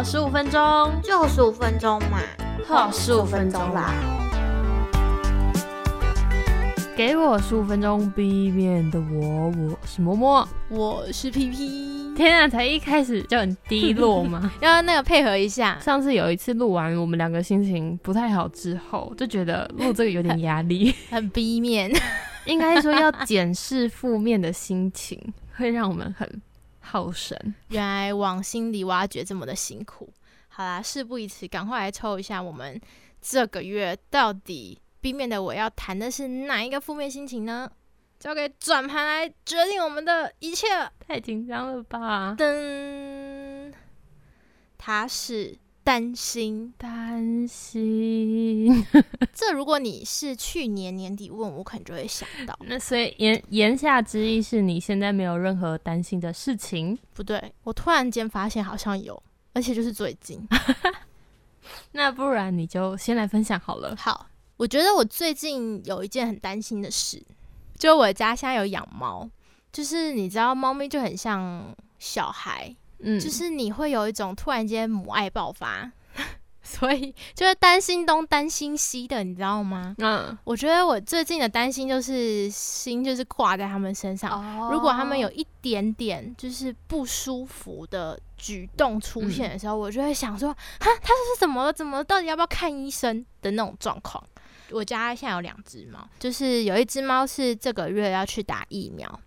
好十五分钟，就十五分钟嘛，好十五分钟啦。给我十五分钟，B 面的我，我是嬷嬷，我是 P P。天啊，才一开始就很低落吗？要那个配合一下。上次有一次录完，我们两个心情不太好之后，就觉得录这个有点压力，很 B 面。应该说要检视负面的心情，会让我们很耗神。原来往心里挖掘这么的辛苦。好啦，事不宜迟，赶快来抽一下，我们这个月到底。B 面的我要谈的是哪一个负面心情呢？交给转盘来决定我们的一切。太紧张了吧？噔，他是担心，担心。这如果你是去年年底问我，可能就会想到。那所以言言下之意是你现在没有任何担心的事情？不对，我突然间发现好像有，而且就是最近。那不然你就先来分享好了。好。我觉得我最近有一件很担心的事，就我家现在有养猫，就是你知道，猫咪就很像小孩，嗯，就是你会有一种突然间母爱爆发，所以就是担心东担心西的，你知道吗？嗯，我觉得我最近的担心就是心就是挂在他们身上，如果他们有一点点就是不舒服的举动出现的时候，我就会想说，哈，他是怎么了？怎么到底要不要看医生的那种状况。我家现在有两只猫，就是有一只猫是这个月要去打疫苗。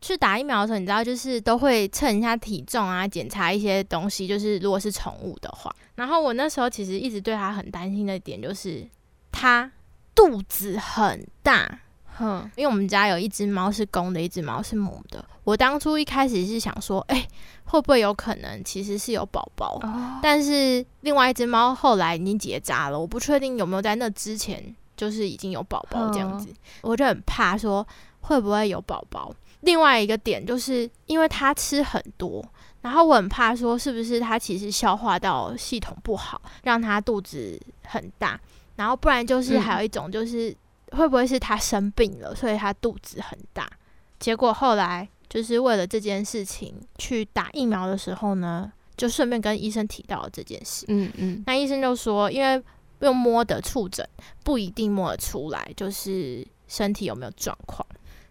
去打疫苗的时候，你知道，就是都会称一下体重啊，检查一些东西。就是如果是宠物的话，然后我那时候其实一直对它很担心的点就是，它肚子很大。哼，因为我们家有一只猫是公的，一只猫是母的。我当初一开始是想说，哎，会不会有可能其实是有宝宝？但是另外一只猫后来已经结扎了，我不确定有没有在那之前就是已经有宝宝这样子，我就很怕说会不会有宝宝。另外一个点就是因为他吃很多，然后我很怕说是不是他其实消化道系统不好，让他肚子很大。然后不然就是还有一种就是。会不会是他生病了，所以他肚子很大？结果后来就是为了这件事情去打疫苗的时候呢，就顺便跟医生提到了这件事。嗯嗯，那医生就说，因为用摸的触诊不一定摸得出来，就是身体有没有状况，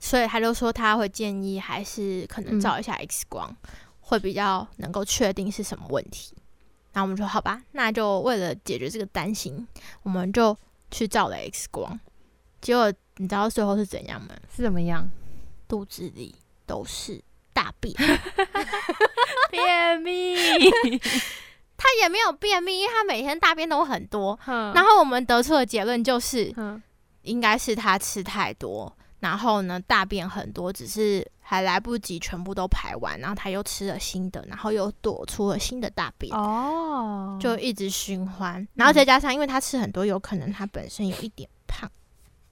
所以他就说他会建议还是可能照一下 X 光，会比较能够确定是什么问题。那我们说好吧，那就为了解决这个担心，我们就去照了 X 光。结果你知道最后是怎样吗？是怎么样？肚子里都是大便，便秘。他也没有便秘，因为他每天大便都很多。然后我们得出的结论就是，应该是他吃太多，然后呢大便很多，只是还来不及全部都排完，然后他又吃了新的，然后又躲出了新的大便。哦，就一直循环。然后再加上，因为他吃很多，有可能他本身有一点胖。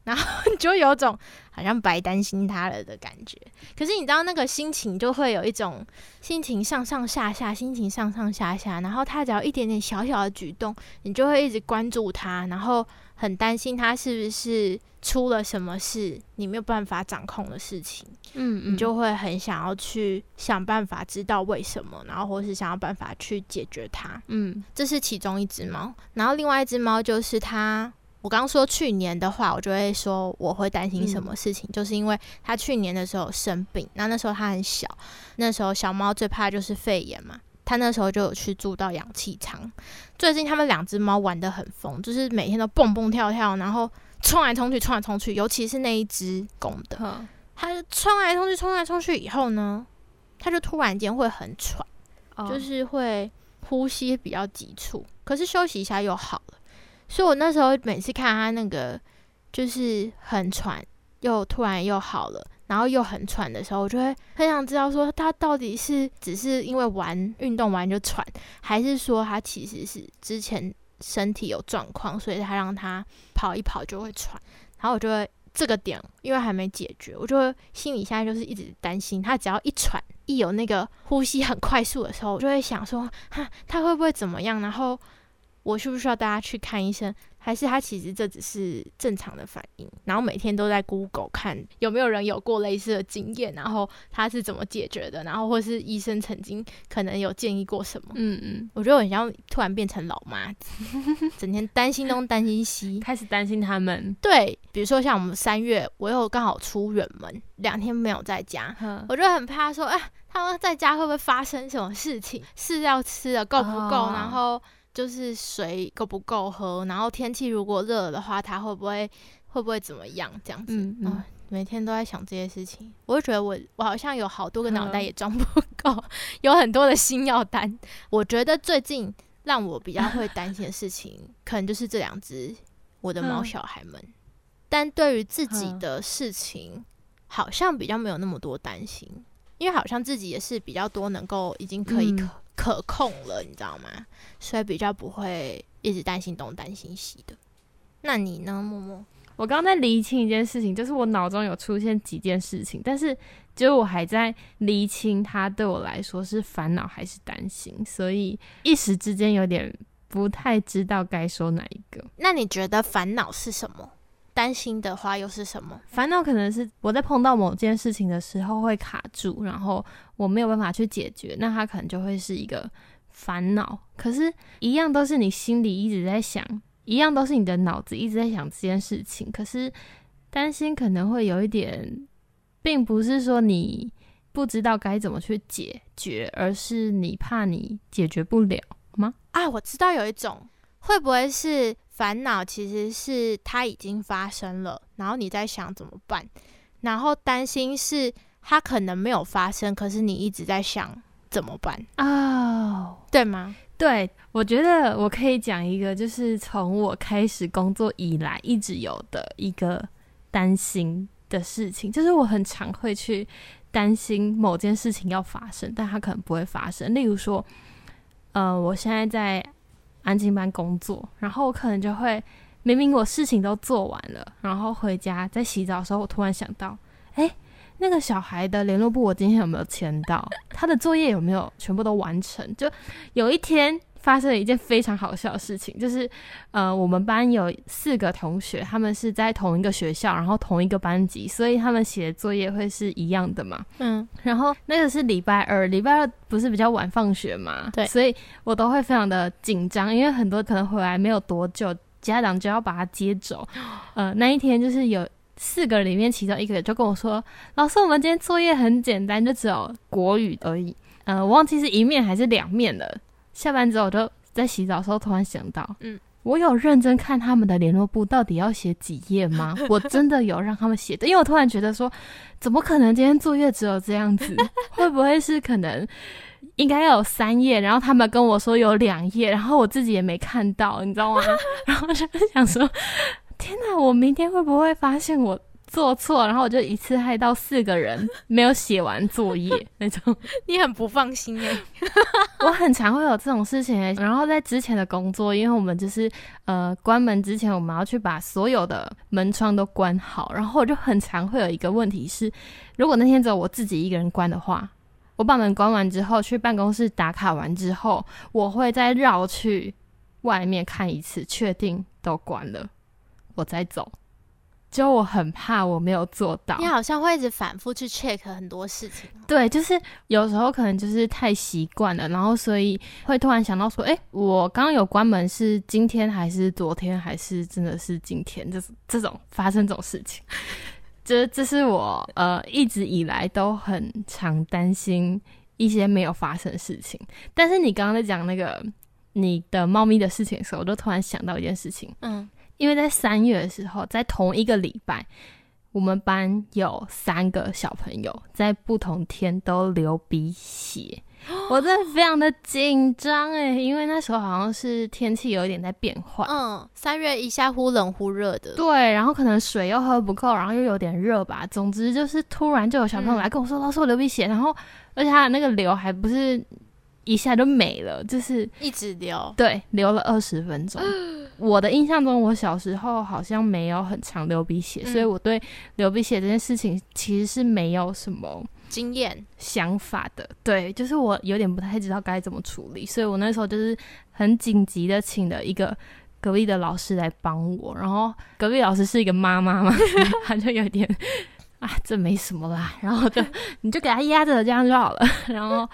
然后 就有种好像白担心他了的感觉，可是你知道那个心情就会有一种心情上上下下，心情上上下下。然后他只要一点点小小的举动，你就会一直关注他，然后很担心他是不是出了什么事，你没有办法掌控的事情。嗯嗯，你就会很想要去想办法知道为什么，然后或是想要办法去解决它。嗯，这是其中一只猫，然后另外一只猫就是它。我刚说去年的话，我就会说我会担心什么事情，就是因为他去年的时候生病，那那时候他很小，那时候小猫最怕就是肺炎嘛，他那时候就有去住到氧气舱。最近他们两只猫玩的很疯，就是每天都蹦蹦跳跳，然后冲来冲去，冲来冲去，尤其是那一只公的，它冲来冲去，冲来冲去以后呢，它就突然间会很喘，就是会呼吸比较急促，可是休息一下又好了。所以我那时候每次看它那个就是很喘，又突然又好了，然后又很喘的时候，我就会很想知道说他到底是只是因为玩运动完就喘，还是说他其实是之前身体有状况，所以他让他跑一跑就会喘。然后我就会这个点因为还没解决，我就会心里现在就是一直担心他只要一喘，一有那个呼吸很快速的时候，我就会想说哈他会不会怎么样？然后。我需不需要带他去看医生？还是他其实这只是正常的反应？然后每天都在 Google 看有没有人有过类似的经验，然后他是怎么解决的？然后或是医生曾经可能有建议过什么？嗯嗯，我觉得我很像突然变成老妈子，整天担心东担心西，开始担心他们。对，比如说像我们三月，我又刚好出远门，两天没有在家，我就很怕说，啊，他们在家会不会发生什么事情？饲料吃的够不够？然后。就是水够不够喝，然后天气如果热的话，它会不会会不会怎么样？这样子，嗯，每天都在想这些事情，我就觉得我我好像有好多个脑袋也装不够，有很多的心要担。我觉得最近让我比较会担心的事情，可能就是这两只我的猫小孩们。但对于自己的事情，好像比较没有那么多担心，因为好像自己也是比较多能够已经可以可。控了，你知道吗？所以比较不会一直担心东担心西的。那你呢，默默？我刚刚在厘清一件事情，就是我脑中有出现几件事情，但是就是我还在厘清它对我来说是烦恼还是担心，所以一时之间有点不太知道该说哪一个。那你觉得烦恼是什么？担心的话又是什么？烦恼可能是我在碰到某件事情的时候会卡住，然后我没有办法去解决，那它可能就会是一个烦恼。可是，一样都是你心里一直在想，一样都是你的脑子一直在想这件事情。可是，担心可能会有一点，并不是说你不知道该怎么去解决，而是你怕你解决不了吗？啊，我知道有一种，会不会是？烦恼其实是它已经发生了，然后你在想怎么办，然后担心是它可能没有发生，可是你一直在想怎么办哦，对吗？对，我觉得我可以讲一个，就是从我开始工作以来一直有的一个担心的事情，就是我很常会去担心某件事情要发生，但它可能不会发生。例如说，呃，我现在在。安静班工作，然后我可能就会明明我事情都做完了，然后回家在洗澡的时候，我突然想到，哎，那个小孩的联络簿我今天有没有签到？他的作业有没有全部都完成？就有一天。发生了一件非常好笑的事情，就是，呃，我们班有四个同学，他们是在同一个学校，然后同一个班级，所以他们写的作业会是一样的嘛。嗯，然后那个是礼拜二，礼拜二不是比较晚放学嘛？对，所以我都会非常的紧张，因为很多可能回来没有多久，家长就要把他接走。呃，那一天就是有四个里面其中一个就跟我说：“老师，我们今天作业很简单，就只有国语而已。”呃，我忘记是一面还是两面了。下班之后，我就在洗澡的时候突然想到，嗯，我有认真看他们的联络簿，到底要写几页吗？我真的有让他们写的，因为我突然觉得说，怎么可能今天作业只有这样子？会不会是可能应该要有三页？然后他们跟我说有两页，然后我自己也没看到，你知道吗？然后就想说，天哪，我明天会不会发现我？做错，然后我就一次害到四个人没有写完作业 那种，你很不放心哎。我很常会有这种事情哎。然后在之前的工作，因为我们就是呃关门之前，我们要去把所有的门窗都关好。然后我就很常会有一个问题是，如果那天只有我自己一个人关的话，我把门关完之后，去办公室打卡完之后，我会再绕去外面看一次，确定都关了，我再走。就我很怕我没有做到，你好像会一直反复去 check 很多事情。对，就是有时候可能就是太习惯了，然后所以会突然想到说，哎，我刚刚有关门是今天还是昨天还是真的是今天？就是这种发生这种事情，这这是我呃一直以来都很常担心一些没有发生的事情。但是你刚刚在讲那个你的猫咪的事情的时候，我就突然想到一件事情，嗯。因为在三月的时候，在同一个礼拜，我们班有三个小朋友在不同天都流鼻血，我真的非常的紧张哎，因为那时候好像是天气有一点在变化，嗯，三月一下忽冷忽热的，对，然后可能水又喝不够，然后又有点热吧，总之就是突然就有小朋友来跟我说，老师我流鼻血，然后而且他的那个流还不是一下就没了，就是一直流，对，流了二十分钟。我的印象中，我小时候好像没有很常流鼻血，所以我对流鼻血这件事情其实是没有什么经验想法的。对，就是我有点不太知道该怎么处理，所以我那时候就是很紧急的请了一个隔壁的老师来帮我。然后隔壁老师是一个妈妈嘛，他就有点 啊，这没什么啦，然后就你就给他压着这样就好了，然后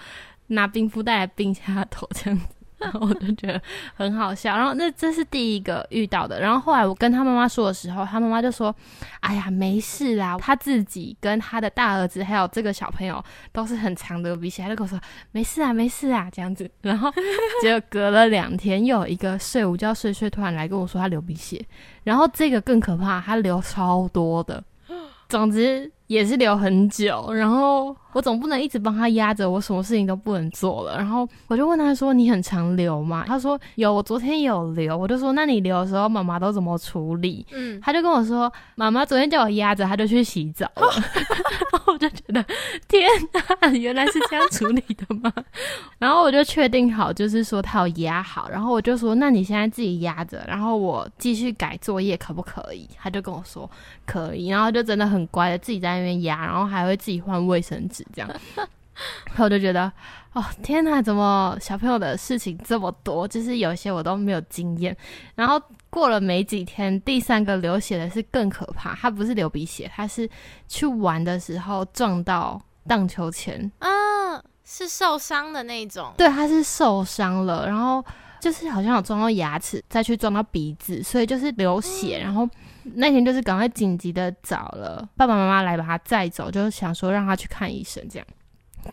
拿冰敷袋来冰下他头这样子。我就觉得很好笑，然后那这是第一个遇到的。然后后来我跟他妈妈说的时候，他妈妈就说：“哎呀，没事啦，他自己跟他的大儿子还有这个小朋友都是很长的鼻血。”他就跟我说：“没事啊，没事啊，这样子。”然后 结果隔了两天，又有一个睡午觉睡睡突然来跟我说他流鼻血，然后这个更可怕，他流超多的。总之。也是留很久，然后我总不能一直帮他压着，我什么事情都不能做了。然后我就问他说：“你很常留吗？”他说：“有，我昨天有留。”我就说：“那你留的时候，妈妈都怎么处理？”嗯，他就跟我说：“妈妈昨天叫我压着，他就去洗澡了。”然后我就觉得天哪，原来是这样处理的吗？然后我就确定好，就是说他有压好。然后我就说：“那你现在自己压着，然后我继续改作业可不可以？”他就跟我说：“可以。”然后就真的很乖的自己在。那边压，然后还会自己换卫生纸，这样，然后我就觉得，哦天哪，怎么小朋友的事情这么多？就是有些我都没有经验。然后过了没几天，第三个流血的是更可怕，他不是流鼻血，他是去玩的时候撞到荡秋千，啊，是受伤的那种。对，他是受伤了，然后就是好像有撞到牙齿，再去撞到鼻子，所以就是流血，然后。那天就是赶快紧急的找了爸爸妈妈来把他载走，就是想说让他去看医生这样。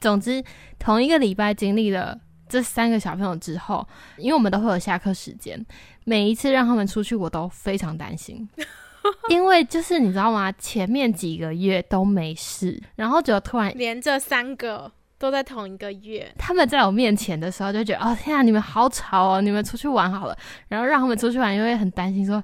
总之，同一个礼拜经历了这三个小朋友之后，因为我们都会有下课时间，每一次让他们出去，我都非常担心，因为就是你知道吗？前面几个月都没事，然后就突然连着三个。都在同一个月，他们在我面前的时候就觉得哦天啊，你们好吵哦，你们出去玩好了。然后让他们出去玩，因为很担心，说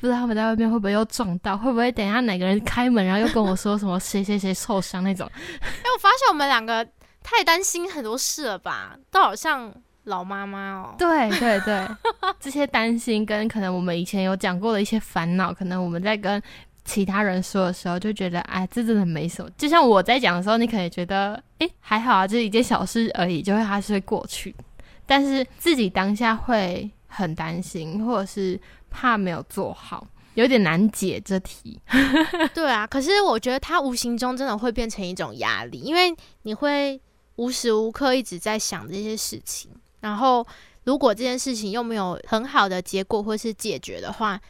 不知道他们在外面会不会又撞到，会不会等一下哪个人开门，然后又跟我说什么谁谁谁受伤那种。哎，我发现我们两个太担心很多事了吧，都好像老妈妈哦。对对对，这些担心跟可能我们以前有讲过的一些烦恼，可能我们在跟。其他人说的时候就觉得，哎，这真的没什么。就像我在讲的时候，你可能觉得，哎，还好啊，就是一件小事而已，就会还是会过去。但是自己当下会很担心，或者是怕没有做好，有点难解这题。对啊，可是我觉得它无形中真的会变成一种压力，因为你会无时无刻一直在想这些事情。然后，如果这件事情又没有很好的结果或是解决的话，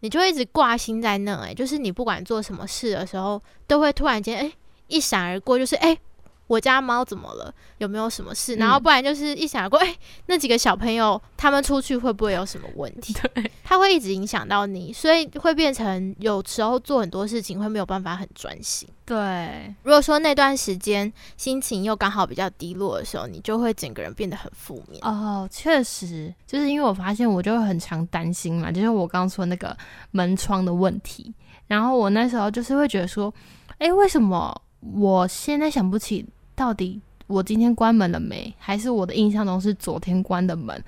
你就一直挂心在那，哎，就是你不管做什么事的时候，都会突然间，哎，一闪而过，就是哎。我家猫怎么了？有没有什么事？然后不然就是一想过，哎，那几个小朋友他们出去会不会有什么问题？对，它会一直影响到你，所以会变成有时候做很多事情会没有办法很专心。对，如果说那段时间心情又刚好比较低落的时候，你就会整个人变得很负面。哦，确实，就是因为我发现我就会很常担心嘛，就是我刚刚说那个门窗的问题，然后我那时候就是会觉得说，哎，为什么我现在想不起？到底我今天关门了没？还是我的印象中是昨天关的门？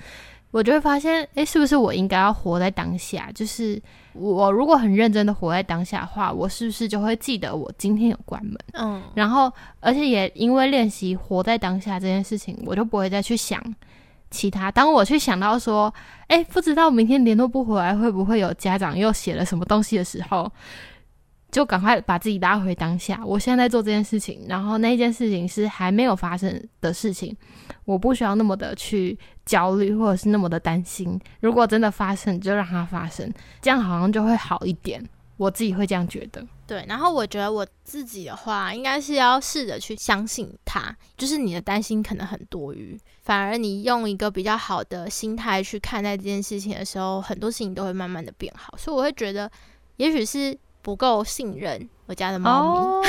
我就会发现，诶，是不是我应该要活在当下？就是我如果很认真的活在当下的话，我是不是就会记得我今天有关门？嗯，然后而且也因为练习活在当下这件事情，我就不会再去想其他。当我去想到说，诶，不知道明天联络不回来，会不会有家长又写了什么东西的时候。就赶快把自己拉回当下。我现在在做这件事情，然后那件事情是还没有发生的事情，我不需要那么的去焦虑，或者是那么的担心。如果真的发生，就让它发生，这样好像就会好一点。我自己会这样觉得。对，然后我觉得我自己的话，应该是要试着去相信它，就是你的担心可能很多余，反而你用一个比较好的心态去看待这件事情的时候，很多事情都会慢慢的变好。所以我会觉得，也许是。不够信任我家的猫咪，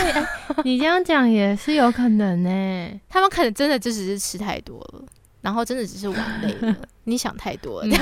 你这样讲也是有可能呢。他们可能真的就只是吃太多了，然后真的只是玩累了。你想太多了，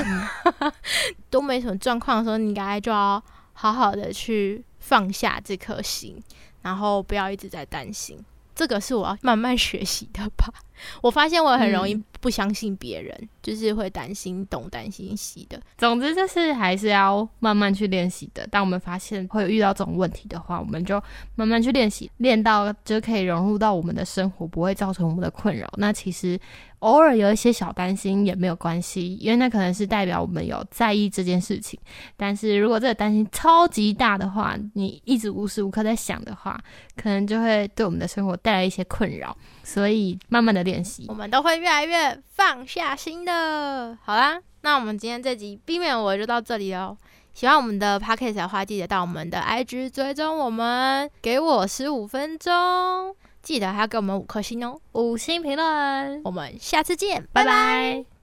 都没什么状况的时候，你应该就要好好的去放下这颗心，然后不要一直在担心。这个是我要慢慢学习的吧。我发现我很容易不相信别人，就是会担心东担心西的。总之就是还是要慢慢去练习的。当我们发现会有遇到这种问题的话，我们就慢慢去练习，练到就可以融入到我们的生活，不会造成我们的困扰。那其实。偶尔有一些小担心也没有关系，因为那可能是代表我们有在意这件事情。但是如果这个担心超级大的话，你一直无时无刻在想的话，可能就会对我们的生活带来一些困扰。所以慢慢的练习，我们都会越来越放下心的。好啦，那我们今天这集避免我就到这里哦。喜欢我们的 podcast 的话，记得到我们的 IG 追踪我们，给我十五分钟。记得还要给我们五颗星哦，五星评论。我们下次见，拜拜。